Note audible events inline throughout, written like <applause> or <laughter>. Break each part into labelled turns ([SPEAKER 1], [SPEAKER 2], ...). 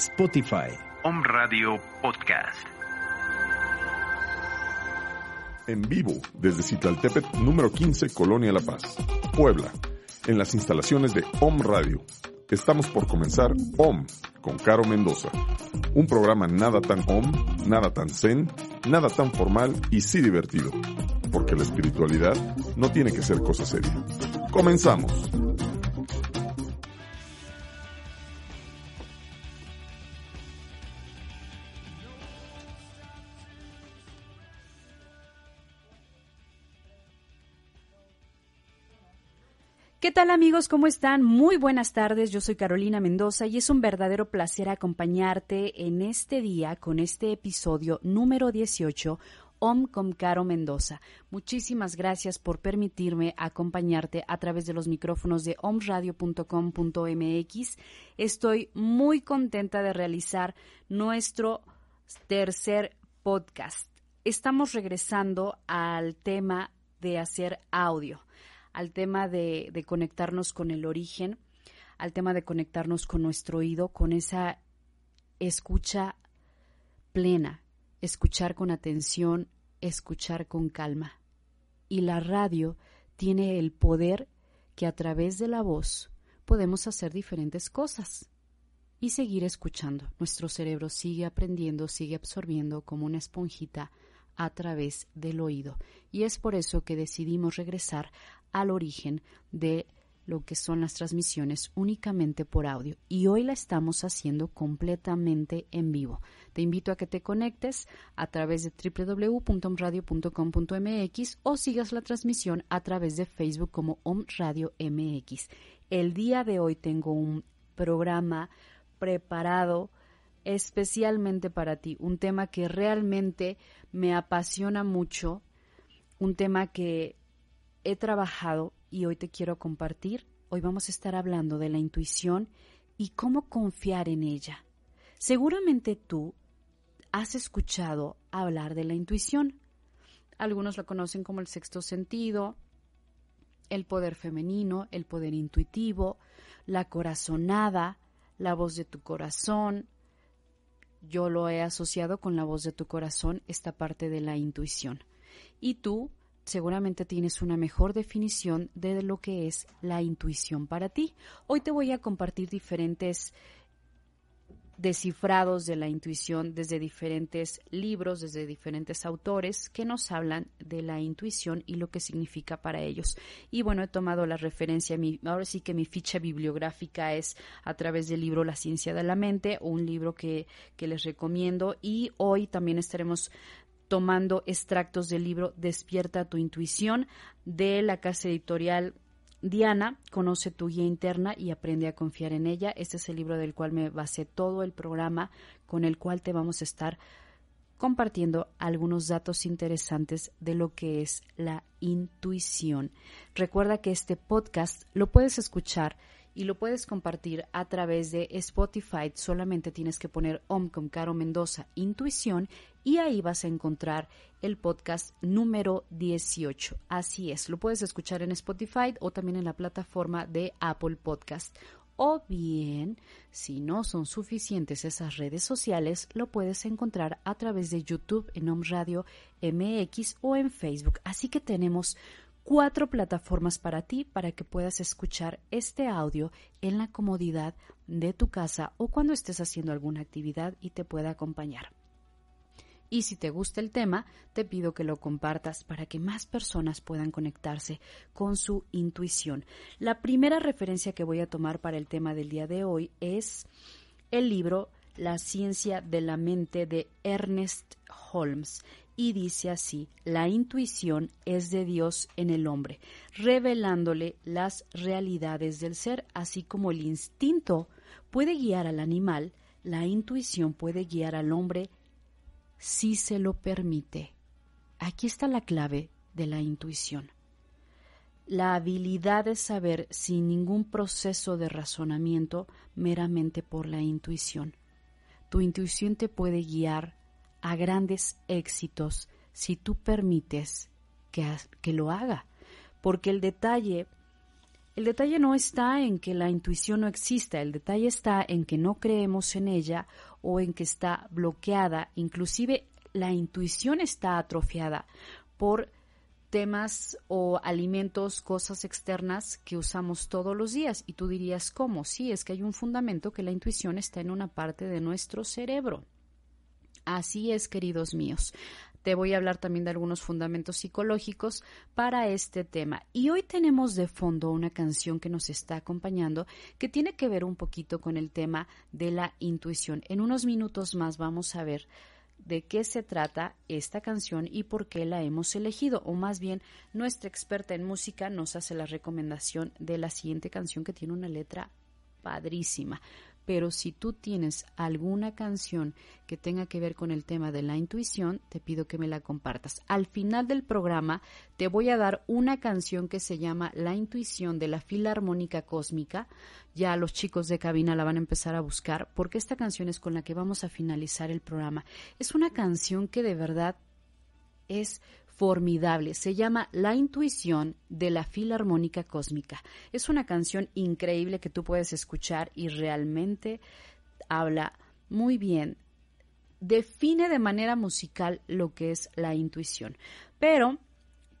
[SPEAKER 1] Spotify.
[SPEAKER 2] Om Radio Podcast.
[SPEAKER 3] En vivo desde Citaltepet número 15, Colonia La Paz, Puebla, en las instalaciones de Om Radio. Estamos por comenzar Om con Caro Mendoza, un programa nada tan Om, nada tan zen, nada tan formal y sí divertido, porque la espiritualidad no tiene que ser cosa seria. Comenzamos.
[SPEAKER 4] ¿Qué tal amigos? ¿Cómo están? Muy buenas tardes. Yo soy Carolina Mendoza y es un verdadero placer acompañarte en este día con este episodio número 18 Om con Caro Mendoza. Muchísimas gracias por permitirme acompañarte a través de los micrófonos de omradio.com.mx. Estoy muy contenta de realizar nuestro tercer podcast. Estamos regresando al tema de hacer audio al tema de, de conectarnos con el origen, al tema de conectarnos con nuestro oído, con esa escucha plena, escuchar con atención, escuchar con calma. Y la radio tiene el poder que a través de la voz podemos hacer diferentes cosas y seguir escuchando. Nuestro cerebro sigue aprendiendo, sigue absorbiendo como una esponjita a través del oído. Y es por eso que decidimos regresar al origen de lo que son las transmisiones únicamente por audio y hoy la estamos haciendo completamente en vivo. Te invito a que te conectes a través de www.omradio.com.mx o sigas la transmisión a través de Facebook como Om Radio MX. El día de hoy tengo un programa preparado especialmente para ti, un tema que realmente me apasiona mucho, un tema que he trabajado y hoy te quiero compartir. Hoy vamos a estar hablando de la intuición y cómo confiar en ella. Seguramente tú has escuchado hablar de la intuición. Algunos la conocen como el sexto sentido, el poder femenino, el poder intuitivo, la corazonada, la voz de tu corazón. Yo lo he asociado con la voz de tu corazón, esta parte de la intuición. Y tú seguramente tienes una mejor definición de lo que es la intuición para ti. Hoy te voy a compartir diferentes descifrados de la intuición desde diferentes libros, desde diferentes autores que nos hablan de la intuición y lo que significa para ellos. Y bueno, he tomado la referencia, mi, ahora sí que mi ficha bibliográfica es a través del libro La ciencia de la mente, un libro que, que les recomiendo y hoy también estaremos tomando extractos del libro Despierta tu intuición de la casa editorial Diana, conoce tu guía interna y aprende a confiar en ella. Este es el libro del cual me basé todo el programa con el cual te vamos a estar compartiendo algunos datos interesantes de lo que es la intuición. Recuerda que este podcast lo puedes escuchar y lo puedes compartir a través de Spotify. Solamente tienes que poner Om con Caro Mendoza Intuición y ahí vas a encontrar el podcast número 18. Así es, lo puedes escuchar en Spotify o también en la plataforma de Apple Podcast. O bien, si no son suficientes esas redes sociales, lo puedes encontrar a través de YouTube en Om Radio MX o en Facebook. Así que tenemos cuatro plataformas para ti para que puedas escuchar este audio en la comodidad de tu casa o cuando estés haciendo alguna actividad y te pueda acompañar. Y si te gusta el tema, te pido que lo compartas para que más personas puedan conectarse con su intuición. La primera referencia que voy a tomar para el tema del día de hoy es el libro La ciencia de la mente de Ernest Holmes y dice así, la intuición es de Dios en el hombre, revelándole las realidades del ser, así como el instinto puede guiar al animal, la intuición puede guiar al hombre si se lo permite. Aquí está la clave de la intuición. La habilidad de saber sin ningún proceso de razonamiento meramente por la intuición. Tu intuición te puede guiar a grandes éxitos si tú permites que, que lo haga. Porque el detalle, el detalle no está en que la intuición no exista, el detalle está en que no creemos en ella o en que está bloqueada, inclusive la intuición está atrofiada por temas o alimentos, cosas externas que usamos todos los días. Y tú dirías, ¿cómo? Sí, es que hay un fundamento que la intuición está en una parte de nuestro cerebro. Así es, queridos míos. Te voy a hablar también de algunos fundamentos psicológicos para este tema. Y hoy tenemos de fondo una canción que nos está acompañando que tiene que ver un poquito con el tema de la intuición. En unos minutos más vamos a ver de qué se trata esta canción y por qué la hemos elegido, o más bien nuestra experta en música nos hace la recomendación de la siguiente canción que tiene una letra padrísima pero si tú tienes alguna canción que tenga que ver con el tema de la intuición, te pido que me la compartas. Al final del programa te voy a dar una canción que se llama La intuición de la Filarmónica Cósmica. Ya los chicos de cabina la van a empezar a buscar porque esta canción es con la que vamos a finalizar el programa. Es una canción que de verdad es formidable. Se llama La intuición de la Filarmónica Cósmica. Es una canción increíble que tú puedes escuchar y realmente habla muy bien. Define de manera musical lo que es la intuición. Pero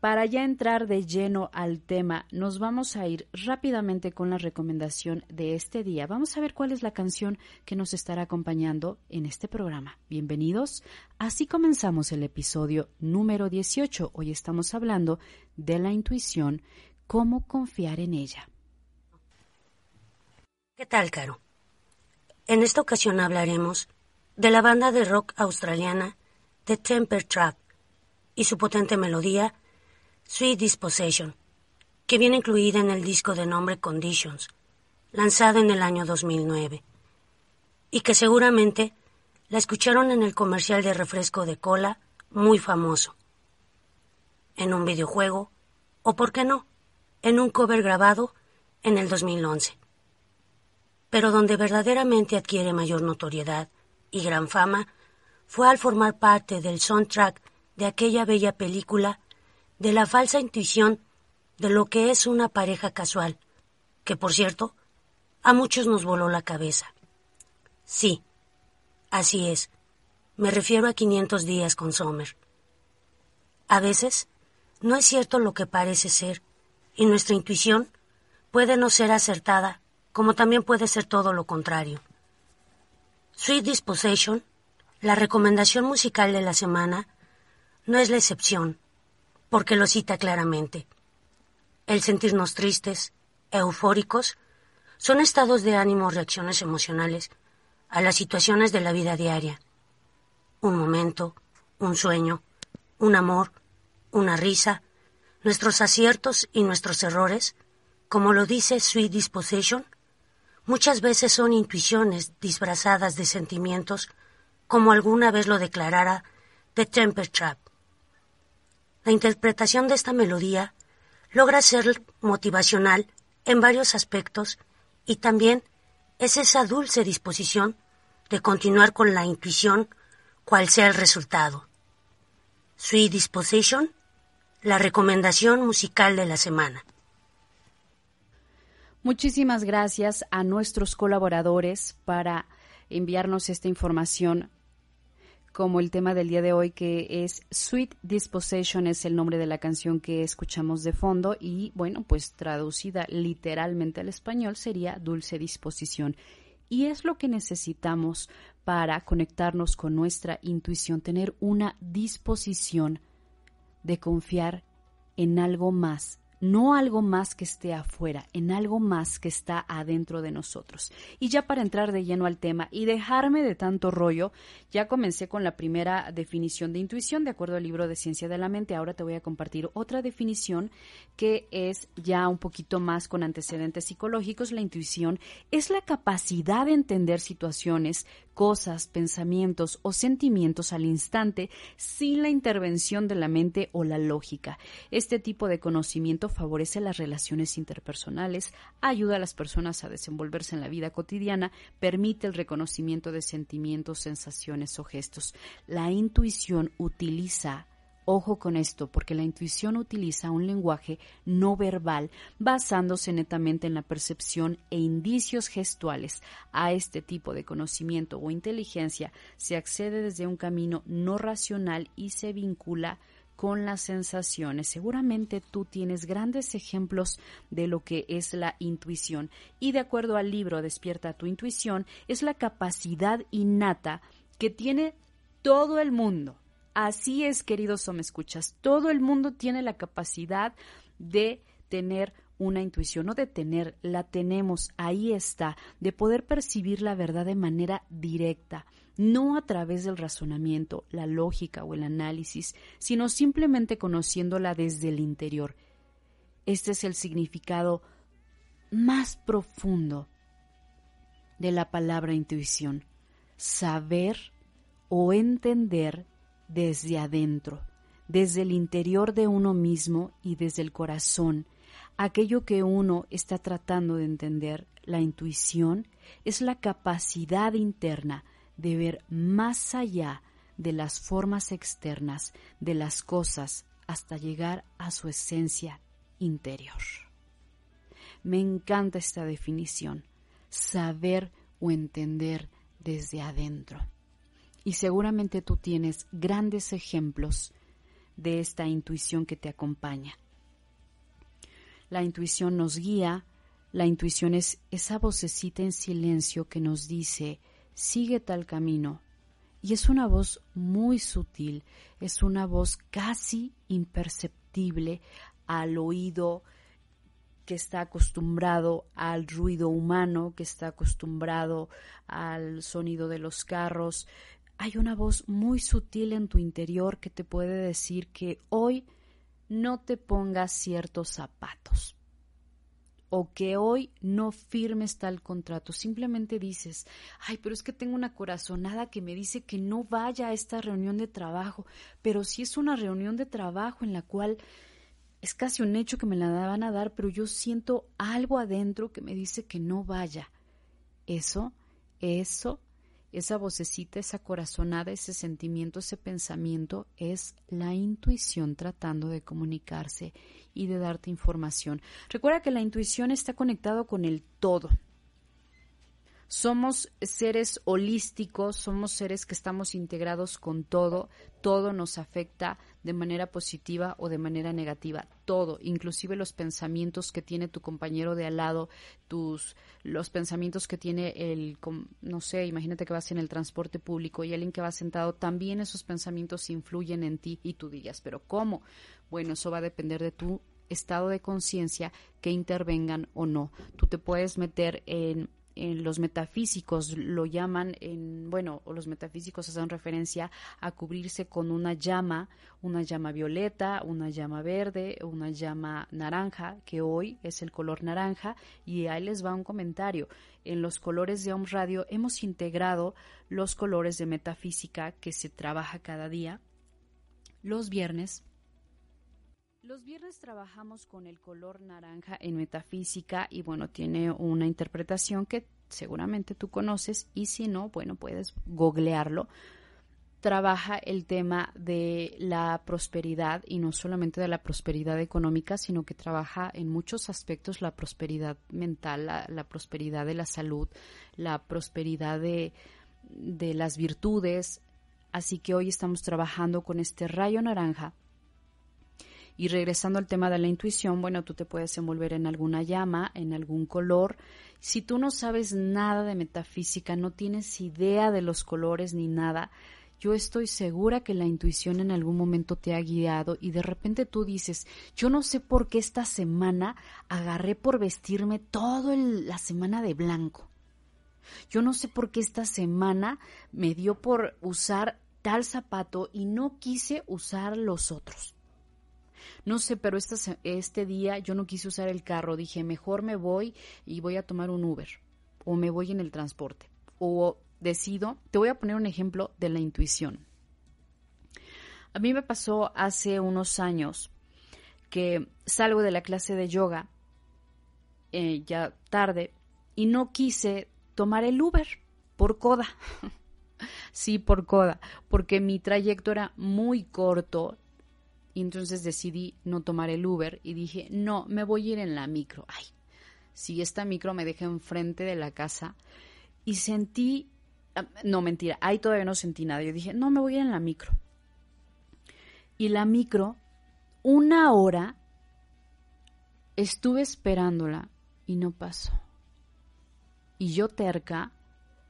[SPEAKER 4] para ya entrar de lleno al tema, nos vamos a ir rápidamente con la recomendación de este día. Vamos a ver cuál es la canción que nos estará acompañando en este programa. Bienvenidos. Así comenzamos el episodio número 18. Hoy estamos hablando de la intuición, cómo confiar en ella.
[SPEAKER 5] ¿Qué tal, Caro? En esta ocasión hablaremos de la banda de rock australiana The Temper Trap y su potente melodía Sweet Disposition, que viene incluida en el disco de nombre Conditions, lanzado en el año 2009, y que seguramente la escucharon en el comercial de refresco de cola muy famoso, en un videojuego, o por qué no, en un cover grabado en el 2011. Pero donde verdaderamente adquiere mayor notoriedad y gran fama fue al formar parte del soundtrack de aquella bella película de la falsa intuición de lo que es una pareja casual, que por cierto, a muchos nos voló la cabeza. Sí, así es. Me refiero a 500 días con Sommer. A veces, no es cierto lo que parece ser, y nuestra intuición puede no ser acertada, como también puede ser todo lo contrario. Sweet Disposition, la recomendación musical de la semana, no es la excepción porque lo cita claramente. El sentirnos tristes, eufóricos, son estados de ánimo o reacciones emocionales a las situaciones de la vida diaria. Un momento, un sueño, un amor, una risa, nuestros aciertos y nuestros errores, como lo dice Sweet Disposition, muchas veces son intuiciones disfrazadas de sentimientos, como alguna vez lo declarara The Temper Trap. La interpretación de esta melodía logra ser motivacional en varios aspectos y también es esa dulce disposición de continuar con la intuición cual sea el resultado. Sweet Disposition, la recomendación musical de la semana.
[SPEAKER 4] Muchísimas gracias a nuestros colaboradores para enviarnos esta información como el tema del día de hoy que es Sweet Disposition es el nombre de la canción que escuchamos de fondo y bueno pues traducida literalmente al español sería Dulce Disposición. Y es lo que necesitamos para conectarnos con nuestra intuición, tener una disposición de confiar en algo más no algo más que esté afuera, en algo más que está adentro de nosotros. Y ya para entrar de lleno al tema y dejarme de tanto rollo, ya comencé con la primera definición de intuición de acuerdo al libro de Ciencia de la Mente. Ahora te voy a compartir otra definición que es ya un poquito más con antecedentes psicológicos. La intuición es la capacidad de entender situaciones, cosas, pensamientos o sentimientos al instante sin la intervención de la mente o la lógica. Este tipo de conocimiento favorece las relaciones interpersonales, ayuda a las personas a desenvolverse en la vida cotidiana, permite el reconocimiento de sentimientos, sensaciones o gestos. La intuición utiliza Ojo con esto, porque la intuición utiliza un lenguaje no verbal basándose netamente en la percepción e indicios gestuales. A este tipo de conocimiento o inteligencia se accede desde un camino no racional y se vincula con las sensaciones. Seguramente tú tienes grandes ejemplos de lo que es la intuición y de acuerdo al libro Despierta tu intuición es la capacidad innata que tiene todo el mundo. Así es, queridos o me escuchas, todo el mundo tiene la capacidad de tener una intuición, no de tener, la tenemos, ahí está, de poder percibir la verdad de manera directa, no a través del razonamiento, la lógica o el análisis, sino simplemente conociéndola desde el interior. Este es el significado más profundo de la palabra intuición, saber o entender desde adentro, desde el interior de uno mismo y desde el corazón, aquello que uno está tratando de entender, la intuición, es la capacidad interna de ver más allá de las formas externas de las cosas hasta llegar a su esencia interior. Me encanta esta definición, saber o entender desde adentro. Y seguramente tú tienes grandes ejemplos de esta intuición que te acompaña. La intuición nos guía, la intuición es esa vocecita en silencio que nos dice, sigue tal camino. Y es una voz muy sutil, es una voz casi imperceptible al oído que está acostumbrado al ruido humano, que está acostumbrado al sonido de los carros. Hay una voz muy sutil en tu interior que te puede decir que hoy no te pongas ciertos zapatos o que hoy no firmes tal contrato. Simplemente dices, ay, pero es que tengo una corazonada que me dice que no vaya a esta reunión de trabajo, pero si es una reunión de trabajo en la cual es casi un hecho que me la van a dar, pero yo siento algo adentro que me dice que no vaya. Eso, eso esa vocecita, esa corazonada, ese sentimiento, ese pensamiento es la intuición tratando de comunicarse y de darte información. Recuerda que la intuición está conectado con el todo. Somos seres holísticos, somos seres que estamos integrados con todo, todo nos afecta de manera positiva o de manera negativa, todo, inclusive los pensamientos que tiene tu compañero de al lado, tus los pensamientos que tiene el no sé, imagínate que vas en el transporte público y alguien que va sentado, también esos pensamientos influyen en ti y tú digas, pero ¿cómo? Bueno, eso va a depender de tu estado de conciencia que intervengan o no. Tú te puedes meter en los metafísicos lo llaman, en, bueno, los metafísicos hacen referencia a cubrirse con una llama, una llama violeta, una llama verde, una llama naranja, que hoy es el color naranja, y ahí les va un comentario. En los colores de Om Radio hemos integrado los colores de metafísica que se trabaja cada día los viernes. Los viernes trabajamos con el color naranja en metafísica y bueno, tiene una interpretación que seguramente tú conoces y si no, bueno, puedes googlearlo. Trabaja el tema de la prosperidad y no solamente de la prosperidad económica, sino que trabaja en muchos aspectos la prosperidad mental, la, prosperidad de la salud, la prosperidad de, de las virtudes. Así que hoy estamos trabajando con este rayo naranja y regresando al tema de la intuición, bueno, tú te puedes envolver en alguna llama, en algún color. Si tú no sabes nada de metafísica, no tienes idea de los colores ni nada, yo estoy segura que la intuición en algún momento te ha guiado y de repente tú dices, yo no sé por qué esta semana agarré por vestirme toda la semana de blanco. Yo no sé por qué esta semana me dio por usar tal zapato y no quise usar los otros. No sé, pero este día yo no quise usar el carro. Dije, mejor me voy y voy a tomar un Uber. O me voy en el transporte. O decido, te voy a poner un ejemplo de la intuición. A mí me pasó hace unos años que salgo de la clase de yoga eh, ya tarde y no quise tomar el Uber por coda. <laughs> sí, por coda, porque mi trayecto era muy corto entonces decidí no tomar el Uber y dije, no, me voy a ir en la micro. Ay, si esta micro me deja enfrente de la casa. Y sentí, ah, no mentira, ahí todavía no sentí nada. Yo dije, no, me voy a ir en la micro. Y la micro, una hora, estuve esperándola y no pasó. Y yo terca,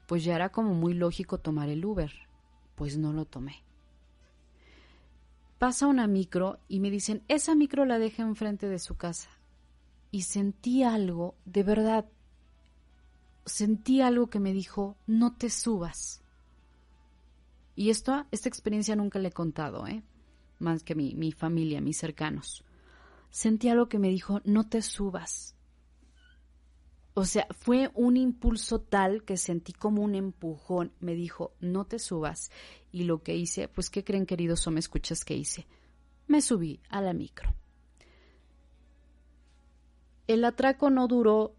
[SPEAKER 4] pues ya era como muy lógico tomar el Uber. Pues no lo tomé pasa una micro y me dicen, esa micro la deja enfrente de su casa. Y sentí algo, de verdad, sentí algo que me dijo, no te subas. Y esto, esta experiencia nunca le he contado, ¿eh? más que mi, mi familia, mis cercanos. Sentí algo que me dijo, no te subas. O sea, fue un impulso tal que sentí como un empujón. Me dijo, no te subas. Y lo que hice, pues, ¿qué creen, queridos o me escuchas que hice? Me subí a la micro. El atraco no duró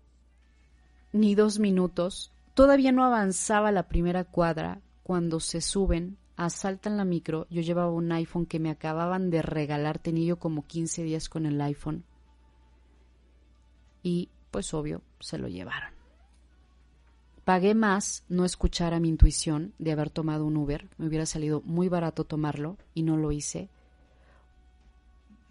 [SPEAKER 4] ni dos minutos. Todavía no avanzaba la primera cuadra cuando se suben, asaltan la micro. Yo llevaba un iPhone que me acababan de regalar. Tenía yo como 15 días con el iPhone. Y pues obvio, se lo llevaron. Pagué más no escuchar a mi intuición de haber tomado un Uber. Me hubiera salido muy barato tomarlo y no lo hice.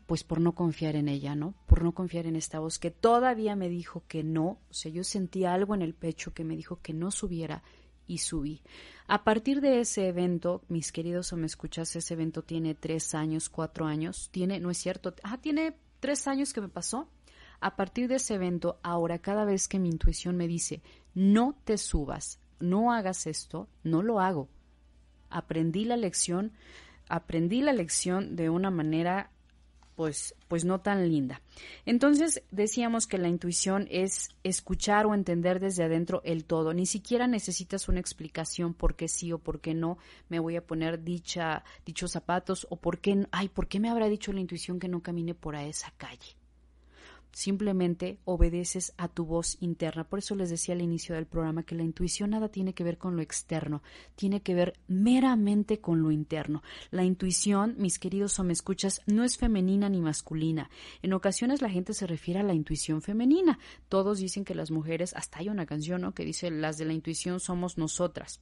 [SPEAKER 4] Pues por no confiar en ella, ¿no? Por no confiar en esta voz que todavía me dijo que no. O sea, yo sentía algo en el pecho que me dijo que no subiera y subí. A partir de ese evento, mis queridos o me escuchas, ese evento tiene tres años, cuatro años. Tiene, no es cierto, ah, tiene tres años que me pasó a partir de ese evento, ahora cada vez que mi intuición me dice, no te subas, no hagas esto, no lo hago. Aprendí la lección, aprendí la lección de una manera pues, pues no tan linda. Entonces decíamos que la intuición es escuchar o entender desde adentro el todo. Ni siquiera necesitas una explicación por qué sí o por qué no me voy a poner dicha, dichos zapatos o por qué, ay, ¿por qué me habrá dicho la intuición que no camine por esa calle? Simplemente obedeces a tu voz interna. Por eso les decía al inicio del programa que la intuición nada tiene que ver con lo externo, tiene que ver meramente con lo interno. La intuición, mis queridos o me escuchas, no es femenina ni masculina. En ocasiones la gente se refiere a la intuición femenina. Todos dicen que las mujeres, hasta hay una canción ¿no? que dice las de la intuición somos nosotras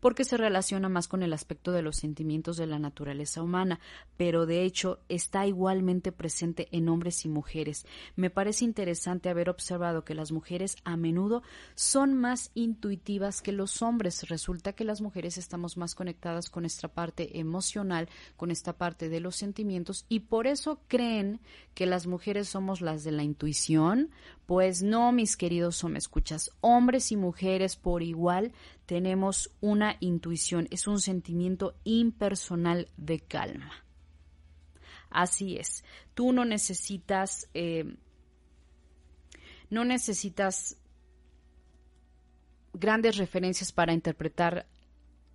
[SPEAKER 4] porque se relaciona más con el aspecto de los sentimientos de la naturaleza humana, pero de hecho está igualmente presente en hombres y mujeres. Me parece interesante haber observado que las mujeres a menudo son más intuitivas que los hombres. Resulta que las mujeres estamos más conectadas con nuestra parte emocional, con esta parte de los sentimientos y por eso creen que las mujeres somos las de la intuición, pues no, mis queridos o me escuchas, hombres y mujeres por igual tenemos una intuición, es un sentimiento impersonal de calma. Así es, tú no necesitas, eh, no necesitas grandes referencias para interpretar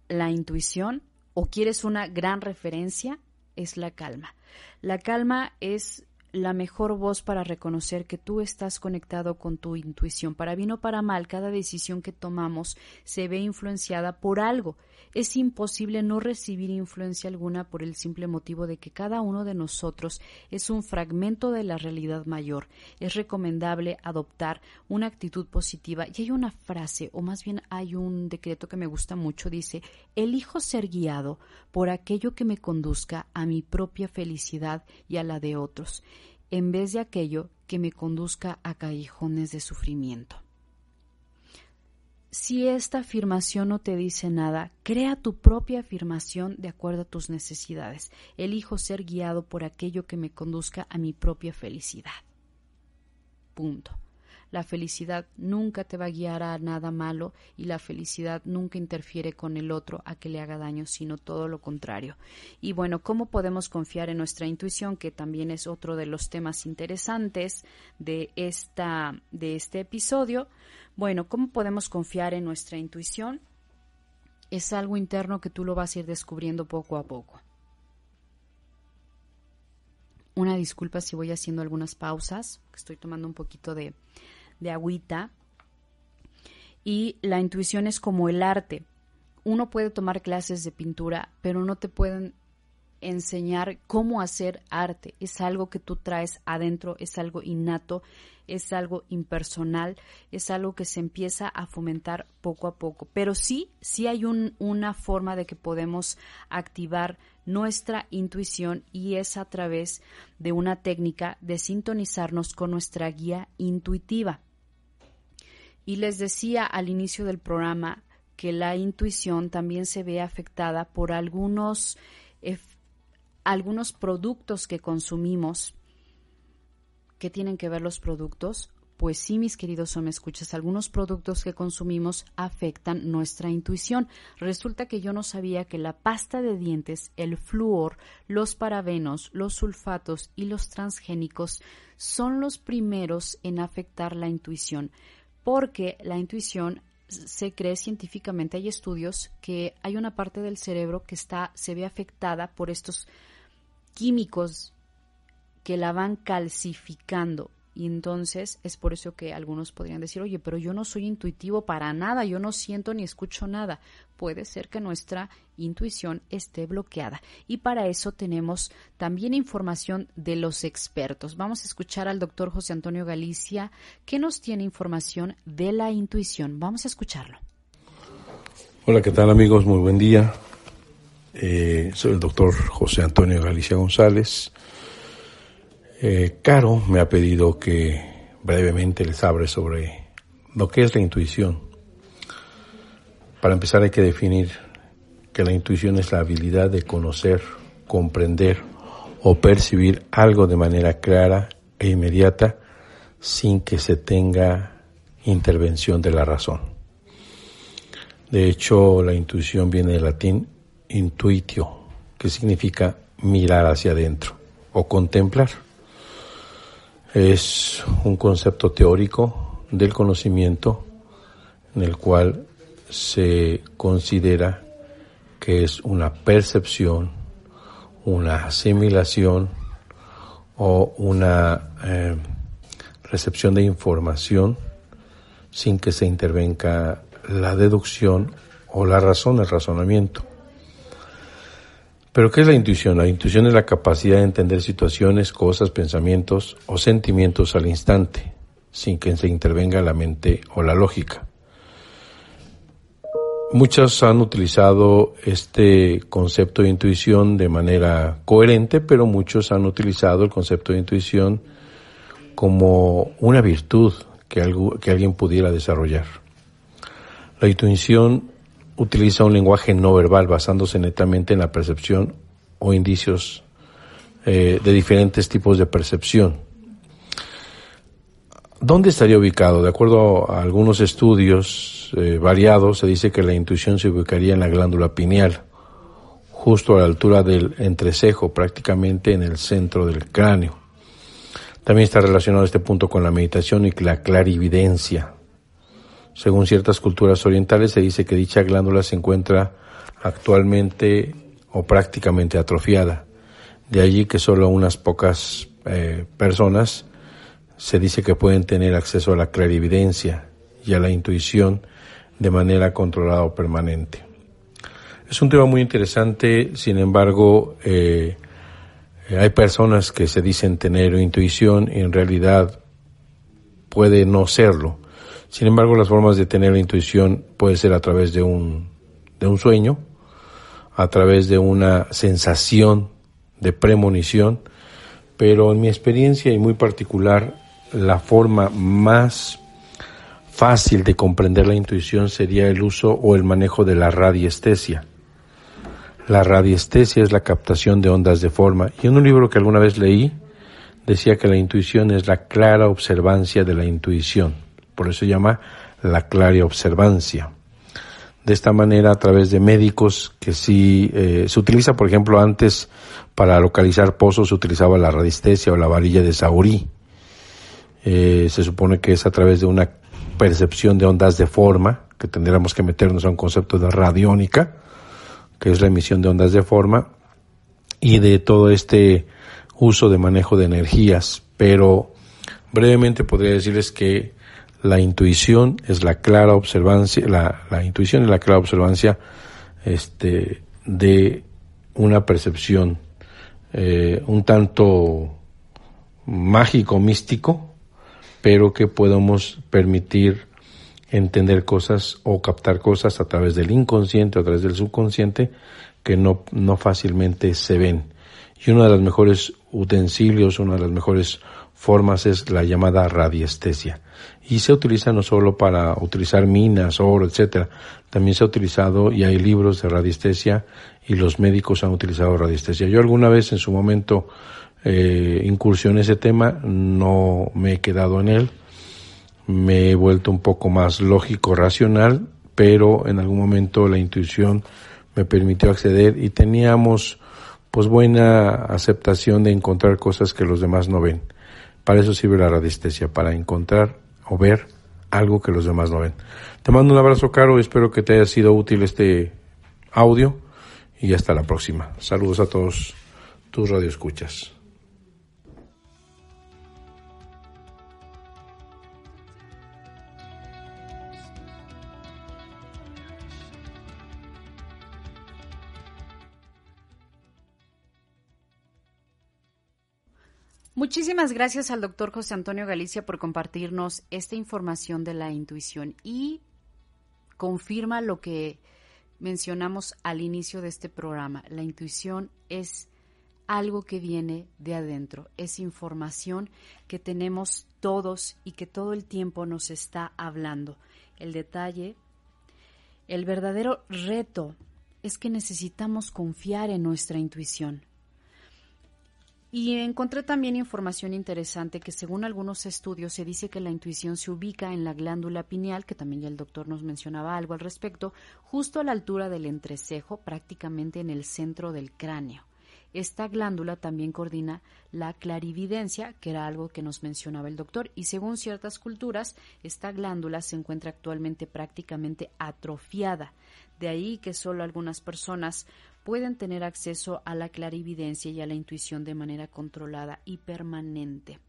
[SPEAKER 4] la intuición o quieres una gran referencia, es la calma. La calma es la mejor voz para reconocer que tú estás conectado con tu intuición. Para bien o para mal, cada decisión que tomamos se ve influenciada por algo. Es imposible no recibir influencia alguna por el simple motivo de que cada uno de nosotros es un fragmento de la realidad mayor. Es recomendable adoptar una actitud positiva. Y hay una frase, o más bien hay un decreto que me gusta mucho, dice, elijo ser guiado por aquello que me conduzca a mi propia felicidad y a la de otros en vez de aquello que me conduzca a callejones de sufrimiento. Si esta afirmación no te dice nada, crea tu propia afirmación de acuerdo a tus necesidades. Elijo ser guiado por aquello que me conduzca a mi propia felicidad. Punto. La felicidad nunca te va a guiar a nada malo y la felicidad nunca interfiere con el otro a que le haga daño, sino todo lo contrario. Y bueno, ¿cómo podemos confiar en nuestra intuición? Que también es otro de los temas interesantes de, esta, de este episodio. Bueno, ¿cómo podemos confiar en nuestra intuición? Es algo interno que tú lo vas a ir descubriendo poco a poco. Una disculpa si voy haciendo algunas pausas, estoy tomando un poquito de, de agüita. Y la intuición es como el arte. Uno puede tomar clases de pintura, pero no te pueden enseñar cómo hacer arte. Es algo que tú traes adentro, es algo innato, es algo impersonal, es algo que se empieza a fomentar poco a poco. Pero sí, sí hay una forma de que podemos activar nuestra intuición y es a través de una técnica de sintonizarnos con nuestra guía intuitiva. Y les decía al inicio del programa que la intuición también se ve afectada por algunos, algunos productos que consumimos. ¿Qué tienen que ver los productos? Pues sí, mis queridos me escuchas, algunos productos que consumimos afectan nuestra intuición. Resulta que yo no sabía que la pasta de dientes, el flúor, los parabenos, los sulfatos y los transgénicos son los primeros en afectar la intuición porque la intuición se cree científicamente, hay estudios que hay una parte del cerebro que está, se ve afectada por estos químicos que la van calcificando y entonces es por eso que algunos podrían decir, oye, pero yo no soy intuitivo para nada, yo no siento ni escucho nada. Puede ser que nuestra intuición esté bloqueada. Y para eso tenemos también información de los expertos. Vamos a escuchar al doctor José Antonio Galicia, que nos tiene información de la intuición. Vamos a escucharlo.
[SPEAKER 6] Hola, ¿qué tal amigos? Muy buen día. Eh, soy el doctor José Antonio Galicia González eh, Caro me ha pedido que brevemente les hable sobre lo que es la intuición. Para empezar hay que definir que la intuición es la habilidad de conocer, comprender o percibir algo de manera clara e inmediata sin que se tenga intervención de la razón. De hecho, la intuición viene del latín intuitio, que significa mirar hacia adentro o contemplar. Es un concepto teórico del conocimiento en el cual se considera que es una percepción, una asimilación o una eh, recepción de información sin que se intervenga la deducción o la razón, el razonamiento. Pero ¿qué es la intuición? La intuición es la capacidad de entender situaciones, cosas, pensamientos o sentimientos al instante, sin que se intervenga la mente o la lógica. Muchos han utilizado este concepto de intuición de manera coherente, pero muchos han utilizado el concepto de intuición como una virtud que, que alguien pudiera desarrollar. La intuición utiliza un lenguaje no verbal basándose netamente en la percepción o indicios eh, de diferentes tipos de percepción. ¿Dónde estaría ubicado? De acuerdo a algunos estudios eh, variados, se dice que la intuición se ubicaría en la glándula pineal, justo a la altura del entrecejo, prácticamente en el centro del cráneo. También está relacionado este punto con la meditación y la clarividencia, según ciertas culturas orientales, se dice que dicha glándula se encuentra actualmente o prácticamente atrofiada. De allí que solo unas pocas eh, personas se dice que pueden tener acceso a la clarividencia y a la intuición de manera controlada o permanente. Es un tema muy interesante, sin embargo, eh, hay personas que se dicen tener intuición y en realidad puede no serlo. Sin embargo, las formas de tener la intuición puede ser a través de un, de un sueño, a través de una sensación de premonición, pero en mi experiencia y muy particular, la forma más fácil de comprender la intuición sería el uso o el manejo de la radiestesia. La radiestesia es la captación de ondas de forma. Y en un libro que alguna vez leí, decía que la intuición es la clara observancia de la intuición. Por eso se llama la clara observancia. De esta manera, a través de médicos que sí eh, se utiliza, por ejemplo, antes para localizar pozos se utilizaba la radiestesia o la varilla de Saurí. Eh, se supone que es a través de una percepción de ondas de forma, que tendríamos que meternos a un concepto de radiónica, que es la emisión de ondas de forma, y de todo este uso de manejo de energías. Pero brevemente podría decirles que la intuición es la clara observancia, la, intuición es la clara observancia este, de una percepción eh, un tanto mágico, místico, pero que podamos permitir entender cosas o captar cosas a través del inconsciente a través del subconsciente que no, no fácilmente se ven. Y uno de los mejores utensilios, una de las mejores formas es la llamada radiestesia. Y se utiliza no solo para utilizar minas, oro, etcétera, también se ha utilizado y hay libros de radiestesia y los médicos han utilizado radiestesia. Yo alguna vez en su momento eh, incursión en ese tema, no me he quedado en él, me he vuelto un poco más lógico, racional, pero en algún momento la intuición me permitió acceder y teníamos pues buena aceptación de encontrar cosas que los demás no ven. Para eso sirve la radiestesia, para encontrar o ver algo que los demás no ven. Te mando un abrazo caro, espero que te haya sido útil este audio y hasta la próxima. Saludos a todos tus radioescuchas.
[SPEAKER 4] Muchísimas gracias al doctor José Antonio Galicia por compartirnos esta información de la intuición y confirma lo que mencionamos al inicio de este programa. La intuición es algo que viene de adentro, es información que tenemos todos y que todo el tiempo nos está hablando. El detalle, el verdadero reto es que necesitamos confiar en nuestra intuición. Y encontré también información interesante que según algunos estudios se dice que la intuición se ubica en la glándula pineal, que también ya el doctor nos mencionaba algo al respecto, justo a la altura del entrecejo, prácticamente en el centro del cráneo. Esta glándula también coordina la clarividencia, que era algo que nos mencionaba el doctor, y según ciertas culturas, esta glándula se encuentra actualmente prácticamente atrofiada. De ahí que solo algunas personas pueden tener acceso a la clarividencia y a la intuición de manera controlada y permanente.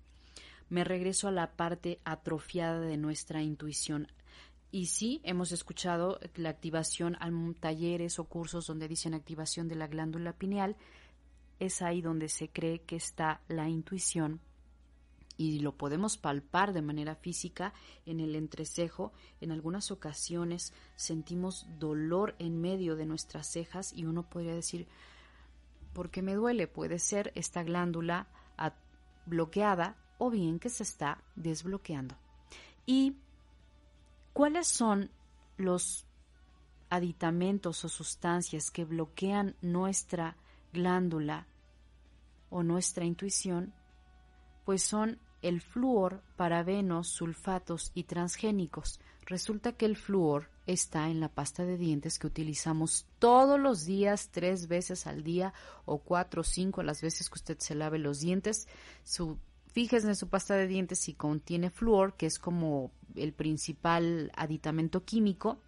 [SPEAKER 4] Me regreso a la parte atrofiada de nuestra intuición. Y sí, hemos escuchado la activación a talleres o cursos donde dicen activación de la glándula pineal. Es ahí donde se cree que está la intuición y lo podemos palpar de manera física en el entrecejo. En algunas ocasiones sentimos dolor en medio de nuestras cejas y uno podría decir, ¿por qué me duele? Puede ser esta glándula bloqueada o bien que se está desbloqueando. ¿Y cuáles son los aditamentos o sustancias que bloquean nuestra glándula o nuestra intuición? Pues son el flúor, parabenos, sulfatos y transgénicos. Resulta que el flúor está en la pasta de dientes que utilizamos todos los días, tres veces al día o cuatro o cinco las veces que usted se lave los dientes. Su, fíjese en su pasta de dientes si contiene flúor, que es como el principal aditamento químico,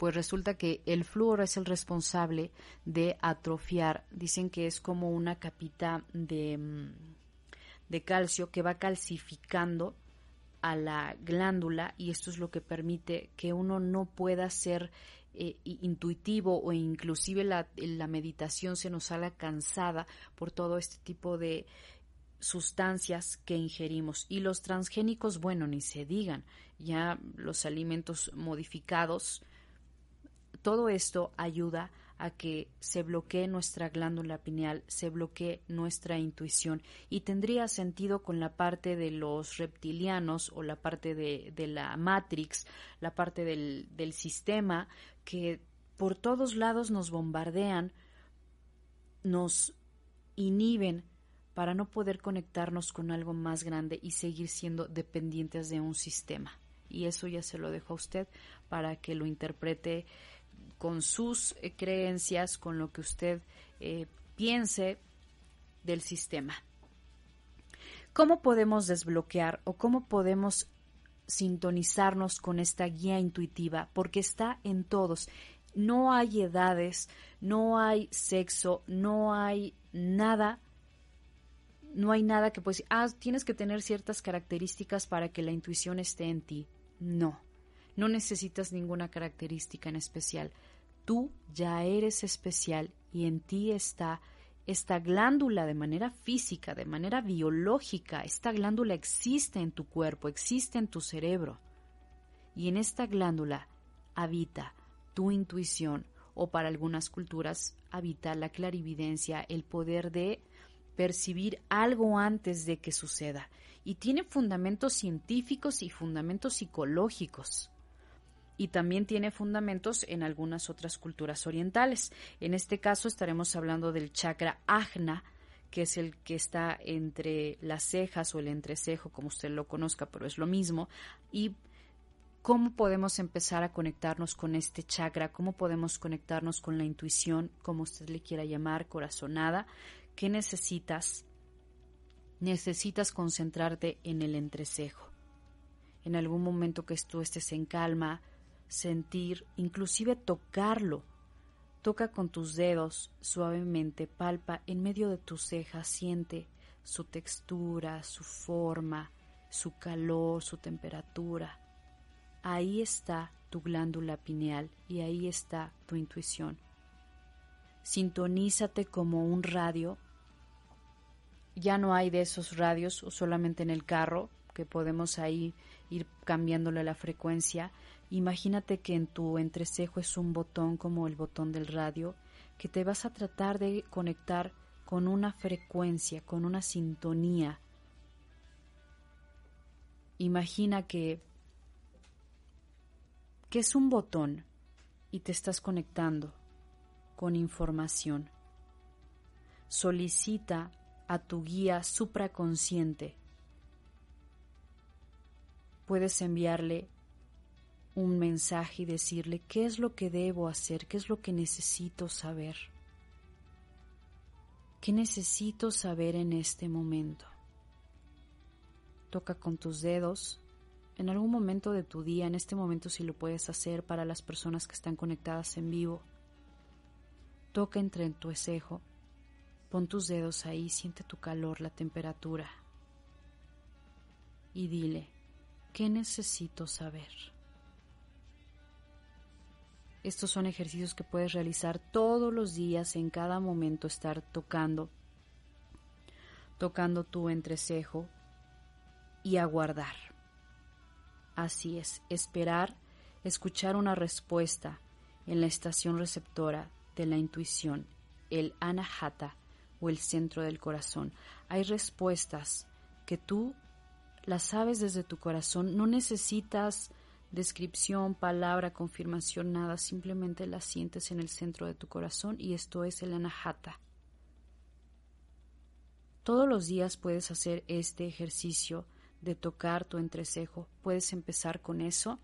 [SPEAKER 4] pues resulta que el flúor es el responsable de atrofiar. Dicen que es como una capita de, mm, de calcio que va calcificando a la glándula y esto es lo que permite que uno no pueda ser eh, intuitivo o inclusive la, la meditación se nos haga cansada por todo este tipo de sustancias que ingerimos y los transgénicos bueno ni se digan ya los alimentos modificados todo esto ayuda a que se bloquee nuestra glándula pineal, se bloquee nuestra intuición y tendría sentido con la parte de los reptilianos o la parte de, la Matrix, la parte del, del sistema que por todos lados nos bombardean, nos inhiben para no poder conectarnos con algo más grande y seguir siendo dependientes de un sistema. Y eso ya se lo dejo a usted para que lo interprete con sus eh, creencias, con lo que usted eh, piense del sistema. ¿Cómo podemos desbloquear o cómo podemos sintonizarnos con esta guía intuitiva? Porque está en todos. No hay edades, no hay sexo, no hay nada no hay nada que pues ah, tienes que tener ciertas características para que la intuición esté en ti. No, no necesitas ninguna característica en especial tú ya eres especial y en ti está esta glándula de manera física, de manera biológica, esta glándula existe en tu cuerpo, existe en tu cerebro. Y en esta glándula habita tu intuición o para algunas culturas habita la clarividencia, el poder de percibir algo antes de que suceda. Y tiene fundamentos científicos y fundamentos psicológicos y también tiene fundamentos en algunas otras culturas orientales. En este caso estaremos hablando del chakra ajna, que es el que está entre las cejas o el entrecejo, como usted lo conozca, pero es lo mismo, y cómo podemos empezar a conectarnos con este chakra, cómo podemos conectarnos con la intuición, como usted le quiera llamar, corazonada, ¿qué necesitas? Necesitas concentrarte en el entrecejo. En algún momento que tú estés en calma, sentir, inclusive tocarlo. Toca con tus dedos suavemente, palpa en medio de tus cejas, siente su textura, su forma, su calor, su temperatura. Ahí está tu glándula pineal y ahí está tu intuición. Sintonízate como un radio. Ya no hay de esos radios o solamente en el carro que podemos ahí ir cambiándole la frecuencia Imagínate que en tu entrecejo es un botón como el botón del radio, que te vas a tratar de conectar con una frecuencia, con una sintonía. Imagina que, que es un botón y te estás conectando con información. Solicita a tu guía supraconsciente. Puedes enviarle un mensaje y decirle qué es lo que debo hacer, qué es lo que necesito saber. ¿Qué necesito saber en este momento? Toca con tus dedos en algún momento de tu día, en este momento si lo puedes hacer para las personas que están conectadas en vivo. Toca entre tu escejo, pon tus dedos ahí, siente tu calor, la temperatura y dile, ¿qué necesito saber? Estos son ejercicios que puedes realizar todos los días, en cada momento estar tocando, tocando tu entrecejo y aguardar. Así es, esperar, escuchar una respuesta en la estación receptora de la intuición, el anahata o el centro del corazón. Hay respuestas que tú las sabes desde tu corazón, no necesitas descripción, palabra, confirmación, nada, simplemente la sientes en el centro de tu corazón y esto es el anahata. Todos los días puedes hacer este ejercicio de tocar tu entrecejo. Puedes empezar con eso.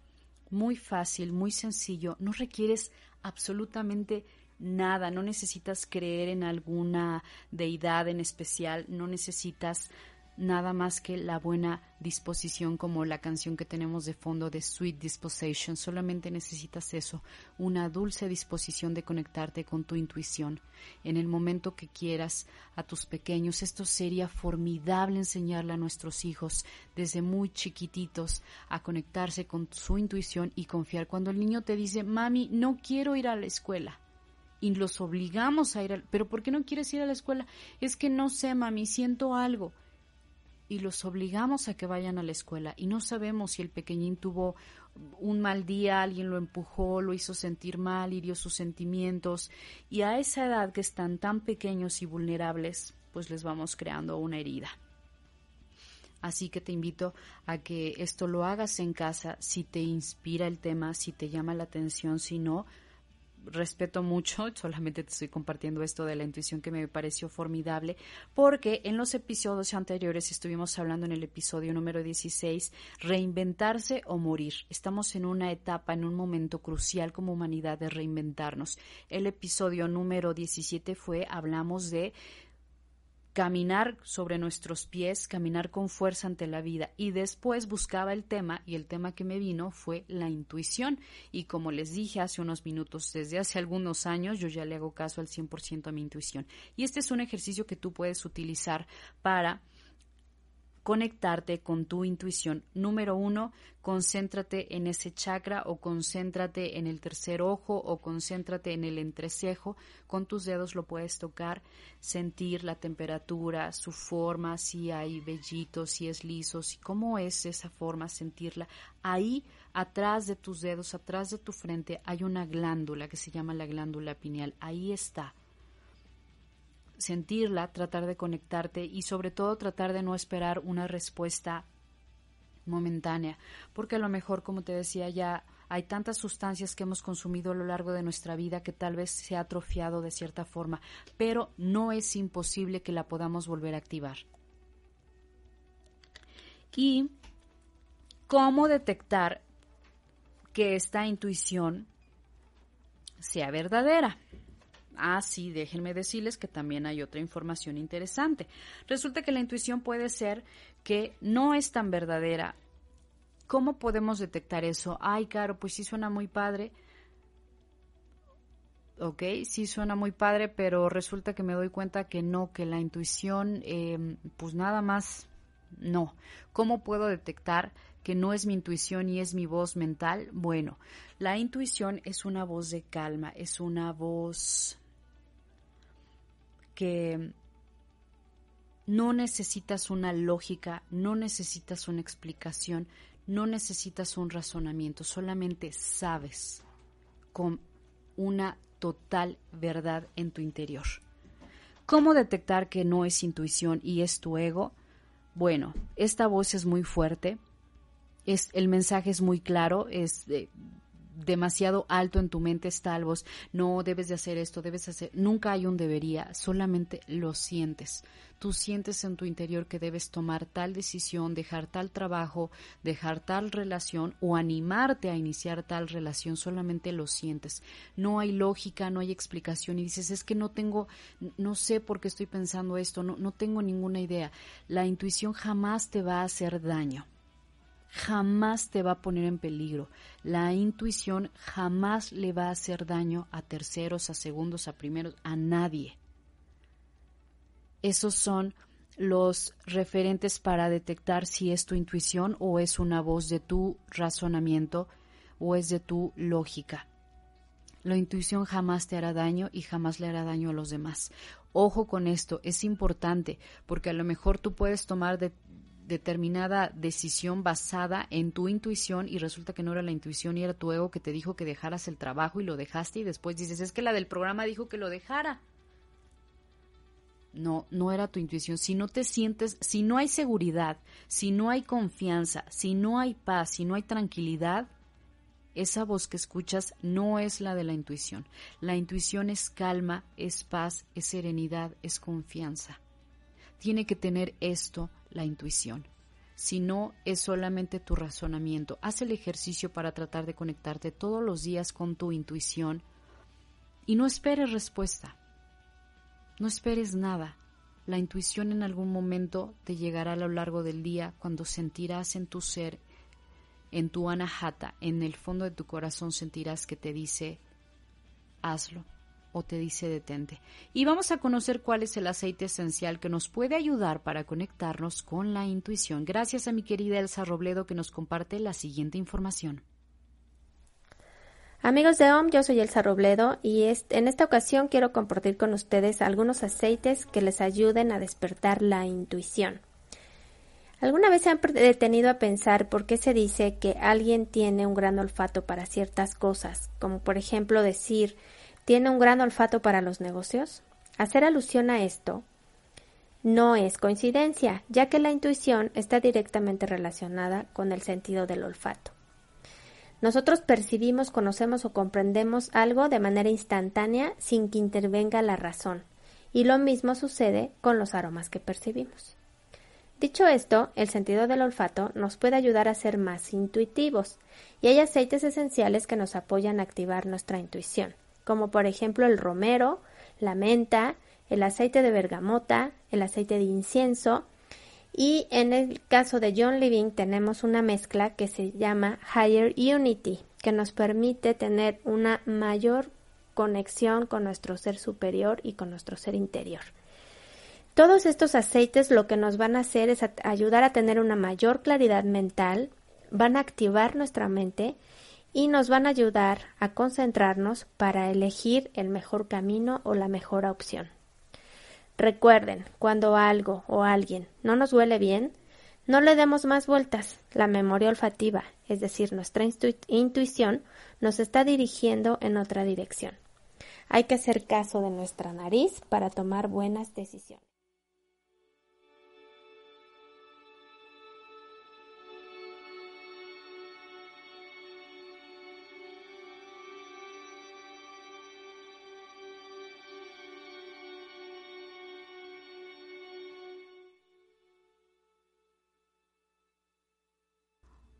[SPEAKER 4] Muy fácil, muy sencillo. No requieres absolutamente nada. No necesitas creer en alguna deidad en especial. No necesitas nada más que la buena disposición como la canción que tenemos de fondo de Sweet Disposition. Solamente necesitas eso, una dulce disposición de conectarte con tu intuición. En el momento que quieras a tus pequeños, esto sería formidable enseñarle a nuestros hijos desde muy chiquititos a conectarse con su intuición y confiar. Cuando el niño te dice, mami, no quiero ir a la escuela y los obligamos a ir, pero ¿por qué no quieres ir a la escuela? Es que no sé, mami, siento algo y los obligamos a que vayan a la escuela. Y no sabemos si el pequeñín tuvo un mal día, alguien lo empujó, lo hizo sentir mal, hirió sus sentimientos. Y a esa edad que están tan pequeños y vulnerables, pues les vamos creando una herida. Así que te invito a que esto lo hagas en casa. Si te inspira el tema, si te llama la atención, si no, respeto mucho, solamente te estoy compartiendo esto de la intuición que me pareció formidable, porque en los episodios anteriores estuvimos hablando en el episodio número 16, reinventarse o morir. Estamos en una etapa, en un momento crucial como humanidad de reinventarnos. El episodio número 17 fue, hablamos de caminar sobre nuestros pies, caminar con fuerza ante la vida. Y después buscaba el tema y el tema que me vino fue la intuición. Y como les dije hace unos minutos, desde hace algunos años yo ya le hago caso al 100% a mi intuición. Y este es un ejercicio que tú puedes utilizar para conectarte con tu intuición. Número uno, concéntrate en ese chakra o concéntrate en el tercer ojo o concéntrate en el entrecejo. Con tus dedos lo puedes tocar, sentir la temperatura, su forma, si hay vellitos, si es liso, si cómo es esa forma, sentirla. Ahí, atrás de tus dedos, atrás de tu frente, hay una glándula que se llama la glándula pineal. Ahí está sentirla, tratar de conectarte y sobre todo tratar de no esperar una respuesta momentánea, porque a lo mejor, como te decía, ya hay tantas sustancias que hemos consumido a lo largo de nuestra vida que tal vez se ha atrofiado de cierta forma, pero no es imposible que la podamos volver a activar. Y cómo detectar que esta intuición sea verdadera. Ah, sí, déjenme decirles que también hay otra información interesante. Resulta que la intuición puede ser que no es tan verdadera. ¿Cómo podemos detectar eso? Ay, claro, pues sí suena muy padre. Ok, sí suena muy padre, pero resulta que me doy cuenta que no, que la intuición, eh, pues nada más, no. ¿Cómo puedo detectar que no es mi intuición y es mi voz mental? Bueno, la intuición es una voz de calma, es una voz que no necesitas una lógica, no necesitas una explicación, no necesitas un razonamiento, solamente sabes con una total verdad en tu interior. ¿Cómo detectar que no es intuición y es tu ego? Bueno, esta voz es muy fuerte, es, el mensaje es muy claro, es demasiado alto en tu mente está voz, no debes de hacer esto, debes hacer, nunca hay un debería, solamente lo sientes. Tú sientes en tu interior que debes tomar tal decisión, dejar tal trabajo, dejar tal relación o animarte a iniciar tal relación, solamente lo sientes. No hay lógica, no hay explicación y dices, es que no tengo, no sé por qué estoy pensando esto, no, no tengo ninguna idea. La intuición jamás te va a hacer daño jamás te va a poner en peligro. La intuición jamás le va a hacer daño a terceros, a segundos, a primeros, a nadie. Esos son los referentes para detectar si es tu intuición o es una voz de tu razonamiento o es de tu lógica. La intuición jamás te hará daño y jamás le hará daño a los demás. Ojo con esto, es importante porque a lo mejor tú puedes tomar de, determinada decisión basada en tu intuición y resulta que no era la intuición y era tu ego que te dijo que dejaras el trabajo y lo dejaste y después dices, es que la del programa dijo que lo dejara. No, no era tu intuición. Si no te sientes, si no hay seguridad, si no hay confianza, si no hay paz, si no hay tranquilidad, esa voz que escuchas no es la de la intuición. La intuición es calma, es paz, es serenidad, es confianza. Tiene que tener esto la intuición. Si no, es solamente tu razonamiento. Haz el ejercicio para tratar de conectarte todos los días con tu intuición y no esperes respuesta. No esperes nada. La intuición en algún momento te llegará a lo largo del día cuando sentirás en tu ser, en tu anahata, en el fondo de tu corazón sentirás que te dice, hazlo o te dice detente. Y vamos a conocer cuál es el aceite esencial que nos puede ayudar para conectarnos con la intuición. Gracias a mi querida Elsa Robledo que nos comparte la siguiente información.
[SPEAKER 7] Amigos de OM, yo soy Elsa Robledo y en esta ocasión quiero compartir con ustedes algunos aceites que les ayuden a despertar la intuición. ¿Alguna vez se han detenido a pensar por qué se dice que alguien tiene un gran olfato para ciertas cosas? Como por ejemplo decir, tiene un gran olfato para los negocios. Hacer alusión a esto no es coincidencia, ya que la intuición está directamente relacionada con el sentido del olfato. Nosotros percibimos, conocemos o comprendemos algo de manera instantánea sin que intervenga la razón, y lo mismo sucede con los aromas que percibimos. Dicho esto, el sentido del olfato nos puede ayudar a ser más intuitivos, y hay aceites esenciales que nos apoyan a activar nuestra intuición, como por ejemplo el romero, la menta, el aceite de bergamota, el aceite de incienso, y en el caso de John Living tenemos una mezcla que se llama Higher Unity, que nos permite tener una mayor conexión con nuestro ser superior y con nuestro ser interior. Todos estos aceites lo que nos van a hacer es ayudar a tener una mayor claridad mental, van a activar nuestra mente y nos van a ayudar a concentrarnos para elegir el mejor camino o la mejor opción. Recuerden, cuando algo o alguien no nos huele bien, no le demos más vueltas. La memoria olfativa, es decir, nuestra intuición, nos está dirigiendo en otra dirección. Hay que hacer caso de nuestra nariz para tomar buenas decisiones.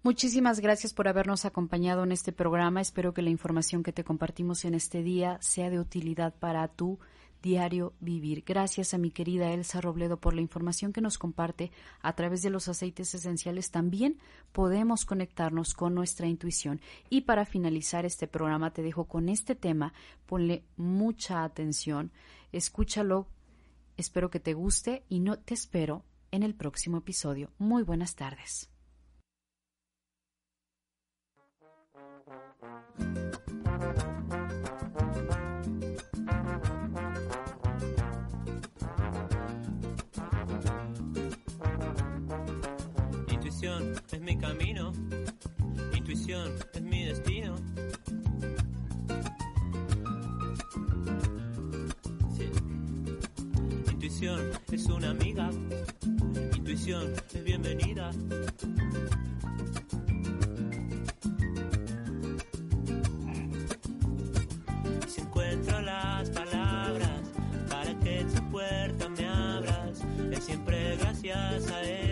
[SPEAKER 4] Muchísimas gracias por habernos acompañado en este programa. Espero que la información que te compartimos en este día sea de utilidad para tu diario vivir. Gracias a mi querida Elsa Robledo por la información que nos comparte a través de los aceites esenciales. También podemos conectarnos con nuestra intuición. Y para finalizar este programa te dejo con este tema. Ponle mucha atención, escúchalo. Espero que te guste y no te espero en el próximo episodio. Muy buenas tardes.
[SPEAKER 8] Intuición es mi camino, intuición es mi destino. Intuición es una amiga, intuición es bienvenida. Gracias a él.